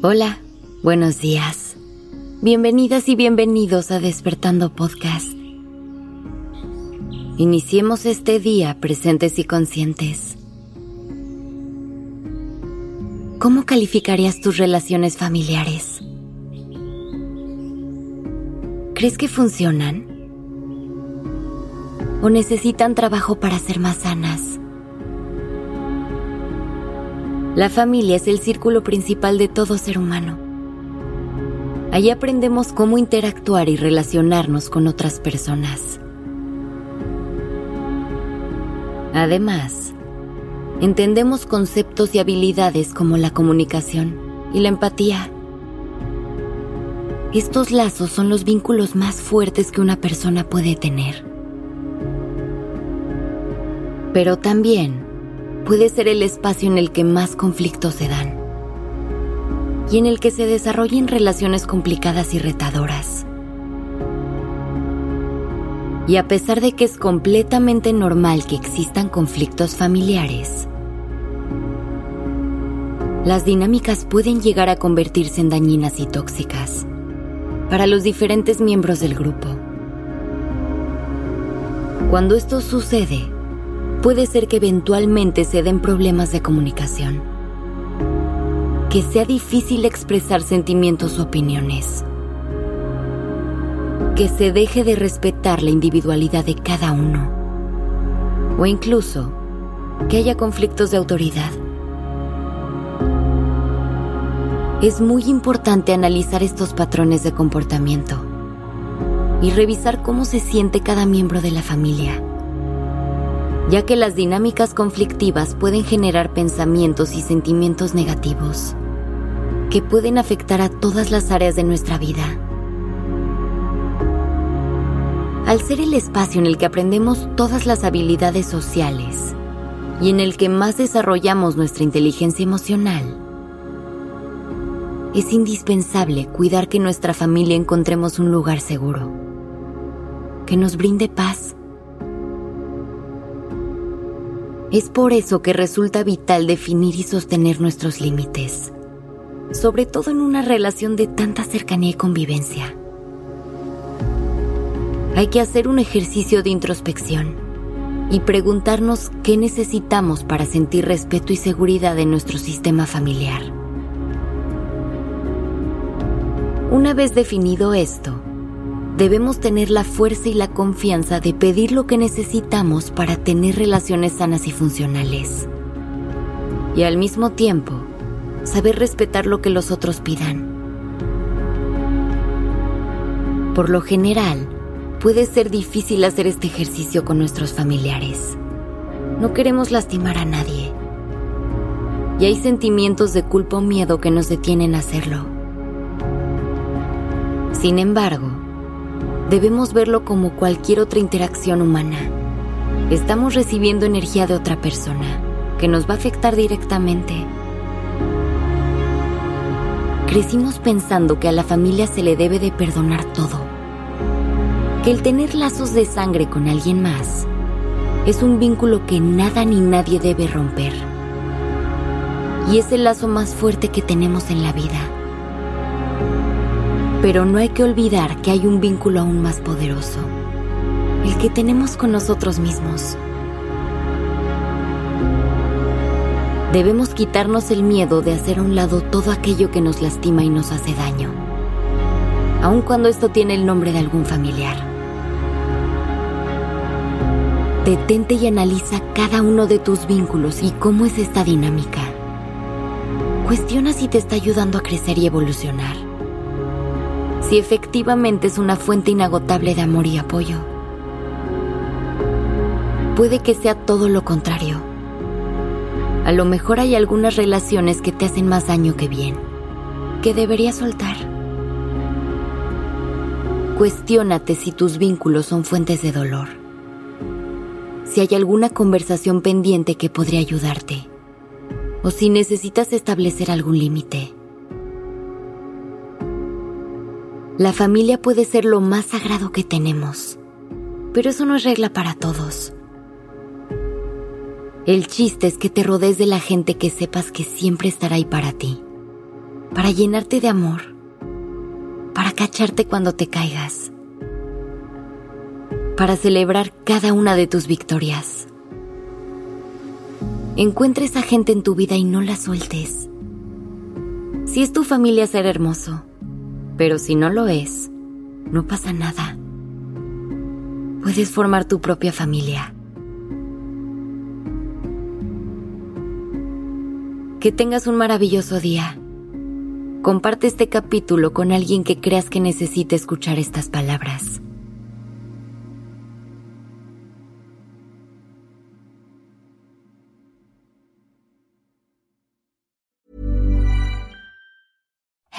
Hola, buenos días. Bienvenidas y bienvenidos a Despertando Podcast. Iniciemos este día presentes y conscientes. ¿Cómo calificarías tus relaciones familiares? ¿Crees que funcionan? ¿O necesitan trabajo para ser más sanas? La familia es el círculo principal de todo ser humano. Allí aprendemos cómo interactuar y relacionarnos con otras personas. Además, entendemos conceptos y habilidades como la comunicación y la empatía. Estos lazos son los vínculos más fuertes que una persona puede tener. Pero también puede ser el espacio en el que más conflictos se dan y en el que se desarrollen relaciones complicadas y retadoras. Y a pesar de que es completamente normal que existan conflictos familiares, las dinámicas pueden llegar a convertirse en dañinas y tóxicas para los diferentes miembros del grupo. Cuando esto sucede, puede ser que eventualmente se den problemas de comunicación, que sea difícil expresar sentimientos o opiniones que se deje de respetar la individualidad de cada uno. O incluso que haya conflictos de autoridad. Es muy importante analizar estos patrones de comportamiento y revisar cómo se siente cada miembro de la familia, ya que las dinámicas conflictivas pueden generar pensamientos y sentimientos negativos que pueden afectar a todas las áreas de nuestra vida al ser el espacio en el que aprendemos todas las habilidades sociales y en el que más desarrollamos nuestra inteligencia emocional, es indispensable cuidar que nuestra familia encontremos un lugar seguro, que nos brinde paz. Es por eso que resulta vital definir y sostener nuestros límites, sobre todo en una relación de tanta cercanía y convivencia hay que hacer un ejercicio de introspección y preguntarnos qué necesitamos para sentir respeto y seguridad en nuestro sistema familiar. Una vez definido esto, debemos tener la fuerza y la confianza de pedir lo que necesitamos para tener relaciones sanas y funcionales. Y al mismo tiempo, saber respetar lo que los otros pidan. Por lo general, puede ser difícil hacer este ejercicio con nuestros familiares. No queremos lastimar a nadie. Y hay sentimientos de culpa o miedo que nos detienen a hacerlo. Sin embargo, debemos verlo como cualquier otra interacción humana. Estamos recibiendo energía de otra persona que nos va a afectar directamente. Crecimos pensando que a la familia se le debe de perdonar todo que el tener lazos de sangre con alguien más es un vínculo que nada ni nadie debe romper. Y es el lazo más fuerte que tenemos en la vida. Pero no hay que olvidar que hay un vínculo aún más poderoso, el que tenemos con nosotros mismos. Debemos quitarnos el miedo de hacer a un lado todo aquello que nos lastima y nos hace daño, aun cuando esto tiene el nombre de algún familiar. Detente y analiza cada uno de tus vínculos y cómo es esta dinámica. Cuestiona si te está ayudando a crecer y evolucionar. Si efectivamente es una fuente inagotable de amor y apoyo. Puede que sea todo lo contrario. A lo mejor hay algunas relaciones que te hacen más daño que bien, que deberías soltar. Cuestiónate si tus vínculos son fuentes de dolor si hay alguna conversación pendiente que podría ayudarte o si necesitas establecer algún límite. La familia puede ser lo más sagrado que tenemos, pero eso no es regla para todos. El chiste es que te rodees de la gente que sepas que siempre estará ahí para ti para llenarte de amor, para cacharte cuando te caigas, para celebrar cada una de tus victorias. Encuentra esa gente en tu vida y no la sueltes. Si es tu familia, ser hermoso, pero si no lo es, no pasa nada. Puedes formar tu propia familia. Que tengas un maravilloso día. Comparte este capítulo con alguien que creas que necesite escuchar estas palabras.